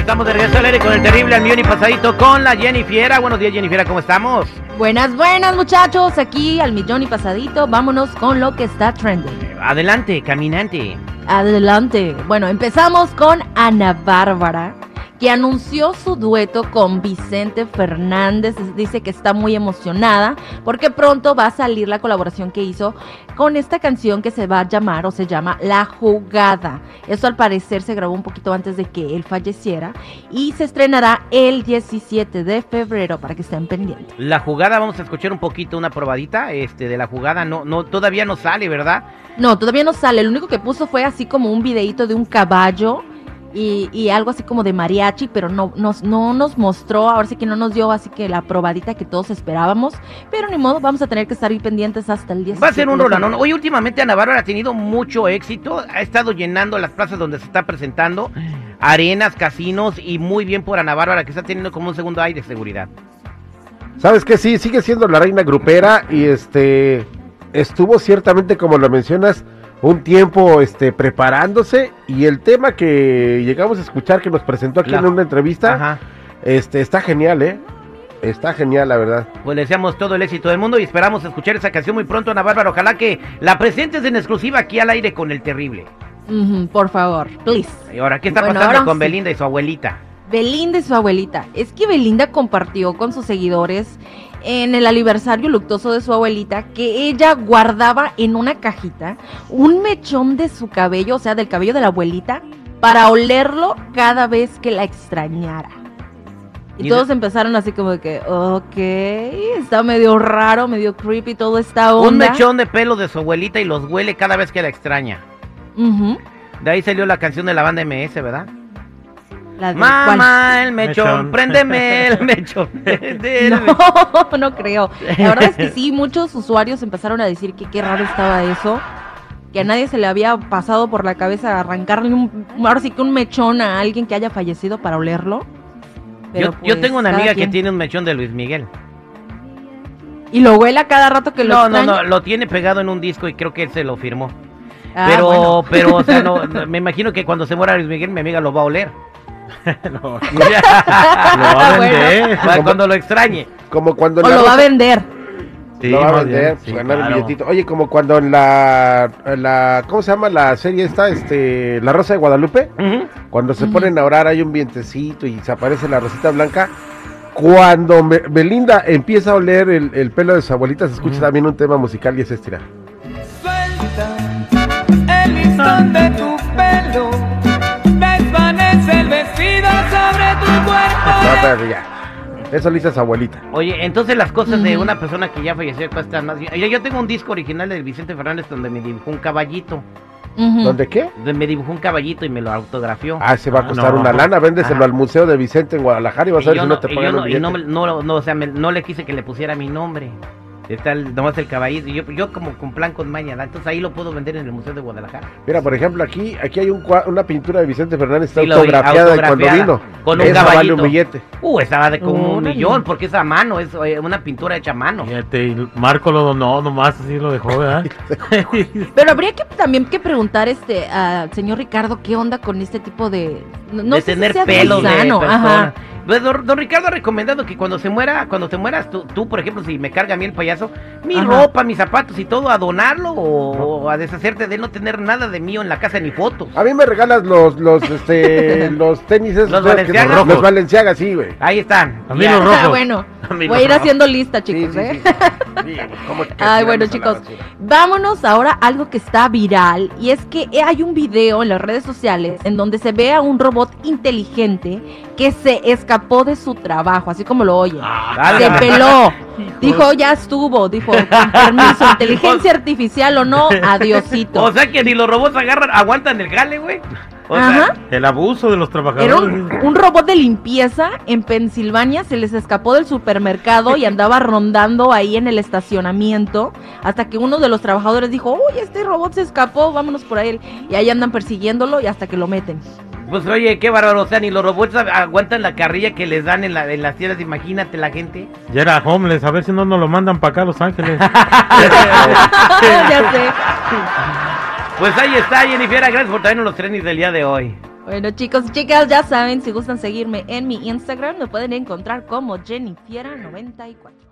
Estamos de regreso al aire con el terrible al millón y pasadito con la Jennifiera. Buenos días, Jennifiera, ¿cómo estamos? Buenas, buenas muchachos, aquí al millón y pasadito, vámonos con lo que está trending. Adelante, caminante. Adelante. Bueno, empezamos con Ana Bárbara, que anunció su dueto con Vicente Fernández. Dice que está muy emocionada porque pronto va a salir la colaboración que hizo con esta canción que se va a llamar o se llama La Jugada. Esto al parecer se grabó un poquito antes de que él falleciera y se estrenará el 17 de febrero para que estén pendientes. La jugada, vamos a escuchar un poquito, una probadita este, de la jugada. No, no, todavía no sale, ¿verdad? No, todavía no sale. Lo único que puso fue así como un videito de un caballo y, y algo así como de mariachi, pero no nos, no nos mostró, ahora sí que no nos dio así que la probadita que todos esperábamos. Pero ni modo, vamos a tener que estar ahí pendientes hasta el 10. Va a ser un rolanón. Hoy últimamente Ana Bárbara ha tenido mucho éxito. Ha estado llenando las plazas donde se está presentando. Arenas, casinos y muy bien por Ana Bárbara que está teniendo como un segundo aire de seguridad. ¿Sabes qué? Sí, sigue siendo la reina grupera y este estuvo ciertamente, como lo mencionas, un tiempo este preparándose y el tema que llegamos a escuchar que nos presentó aquí La- en una entrevista, Ajá. este está genial, ¿eh? Está genial, la verdad. Pues le deseamos todo el éxito del mundo y esperamos escuchar esa canción muy pronto, Ana Bárbara. Ojalá que la presentes en exclusiva aquí al aire con el terrible. Por favor, please. Y ahora, ¿qué está Bueno, pasando con sí. Belinda y su abuelita? Belinda y su abuelita. Es que Belinda compartió con sus seguidores en el aniversario luctuoso de su abuelita que ella guardaba en una cajita un mechón de su cabello, o sea, del cabello de la abuelita, para olerlo cada vez que la extrañara. Y todos empezaron así como de que, ok, está medio raro, medio creepy todo esta onda. Un mechón de pelo de su abuelita y los huele cada vez que la extraña. De ahí salió la canción de la banda MS, ¿verdad? La de- Mamá, el mechón, Mechón. préndeme el mechón. préndeme. No, no creo. La verdad es que sí, muchos usuarios empezaron a decir que qué raro estaba eso. Que a nadie se le había pasado por la cabeza arrancarle un, ahora sí que un mechón a alguien que haya fallecido para olerlo. Pero Yo, yo pues, tengo una amiga quien. que tiene un mechón de Luis Miguel. Y lo huele a cada rato que lo No, no, extraña. no, lo tiene pegado en un disco y creo que él se lo firmó. Ah, pero, bueno. pero, o sea, no, no, me imagino que cuando se muera Luis Miguel, mi amiga lo va a oler. Lo va a vender. Para cuando lo extrañe. Como cuando O lo va a vender. Sí, lo va a vender, bien, pues, sí, ganar un claro. billetito. Oye, como cuando en la, en la ¿cómo se llama la serie esta? Este, La Rosa de Guadalupe. Ujú. Cuando se Ujú. ponen a orar hay un vientecito y se aparece la rosita blanca. Cuando Be- Belinda empieza a oler el, el pelo de su abuelita, se escucha también un tema musical y es este. mira. Suelta el listón de tu pelo, el vestido sobre tu cuerpo. Eso lo hizo su abuelita. Oye, entonces las cosas de una persona que ya falleció cuestan más. Yo, yo tengo un disco original de Vicente Fernández donde me dibujó un caballito. ¿Dónde qué? Donde me dibujó un caballito y me lo autografió. Ah, se va a Ah, costar no. una lana. Véndeselo Ajá. al Museo de Vicente en Guadalajara y vas Y a ver si no no, te y yo pagan no, y no, me- no, no, o sea, me- no le quise que le pusiera mi nombre. Está el, nomás el caballito. Yo, yo como con plan con maña, ¿da? entonces ahí lo puedo vender en el Museo de Guadalajara. Mira, por ejemplo, aquí aquí hay un cua- una pintura de Vicente Fernández está Sí, autografiada de cuando autografiada, vino. con un Esa vale caballito. un billete. Uh, estaba de como un Órale. millón, porque es a mano, es eh, una pintura hecha a mano. Fíjate, y Marco lo donó, nomás así lo dejó, ¿verdad? Pero habría que también que preguntar este al señor Ricardo qué onda con este tipo de no, no de sé si tener sea muy pelos de persona. ajá. Pues, don, don Ricardo ha recomendado que cuando se muera, cuando te mueras, tú, tú, por ejemplo, si me carga a mí el payaso, mi Ajá. ropa, mis zapatos y todo, a donarlo o, o a deshacerte de no tener nada de mío en la casa ni fotos. A mí me regalas los los este los tenis esos Los Balenciaga. los Rojos. Balenciaga, sí, güey. Ahí están. A mí Ya. los rojos. Ah, bueno, A mí voy a ir haciendo lista, chicos, sí, ¿eh? sí. Sí, ¿cómo que Ay, bueno, chicos, vámonos ahora a algo que está viral y es que hay un video en las redes sociales en donde se ve a un robot inteligente que se escapó de su trabajo, así como lo oye. Ah, Se peló. Dijo, ya estuvo. Dijo, con permiso, inteligencia artificial o no, adiosito. O sea que ni los robots agarran, aguantan el jale, güey. O sea, Ajá. El abuso de los Era trabajadores. un, un robot de limpieza en Pensilvania, se les escapó del supermercado y andaba rondando ahí en el estacionamiento hasta que uno de los trabajadores dijo, uy, este robot se escapó, vámonos por él. Y ahí andan persiguiéndolo y hasta que lo meten. Pues oye, qué bárbaro, o sea, ni los robots aguantan la carrilla que les dan en, la, en las tierras, imagínate la gente. Ya era homeless, a ver si no nos lo mandan para acá a Los Ángeles. ya sé. Pues ahí está, Jennifer, gracias por traernos los trenes del día de hoy. Bueno chicos y chicas, ya saben, si gustan seguirme en mi Instagram, me pueden encontrar como Jennifiera94.